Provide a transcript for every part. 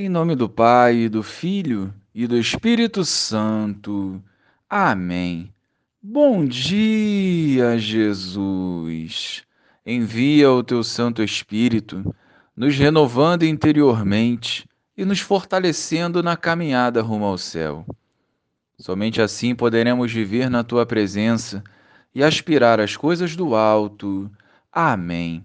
Em nome do Pai, do Filho e do Espírito Santo. Amém. Bom dia, Jesus. Envia o teu Santo Espírito, nos renovando interiormente e nos fortalecendo na caminhada rumo ao céu. Somente assim poderemos viver na tua presença e aspirar às coisas do alto. Amém.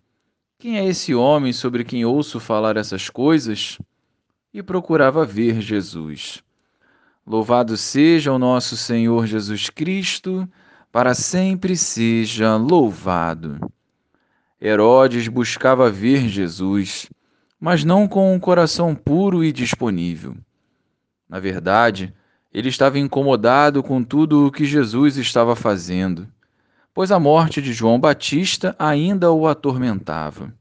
quem é esse homem sobre quem ouço falar essas coisas? E procurava ver Jesus. Louvado seja o nosso Senhor Jesus Cristo, para sempre seja louvado. Herodes buscava ver Jesus, mas não com um coração puro e disponível. Na verdade, ele estava incomodado com tudo o que Jesus estava fazendo pois a morte de João Batista ainda o atormentava.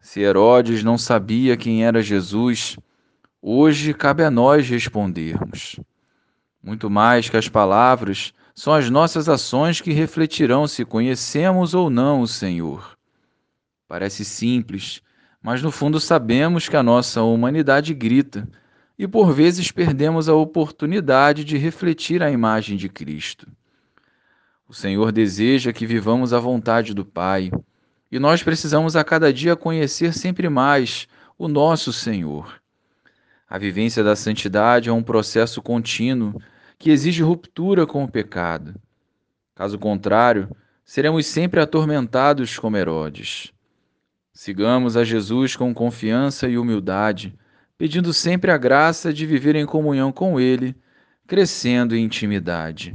Se Herodes não sabia quem era Jesus, hoje cabe a nós respondermos. Muito mais que as palavras, são as nossas ações que refletirão se conhecemos ou não o Senhor. Parece simples, mas no fundo sabemos que a nossa humanidade grita e por vezes perdemos a oportunidade de refletir a imagem de Cristo. O Senhor deseja que vivamos a vontade do Pai, e nós precisamos a cada dia conhecer sempre mais o nosso Senhor. A vivência da santidade é um processo contínuo que exige ruptura com o pecado. Caso contrário, seremos sempre atormentados como Herodes. Sigamos a Jesus com confiança e humildade, pedindo sempre a graça de viver em comunhão com Ele, crescendo em intimidade.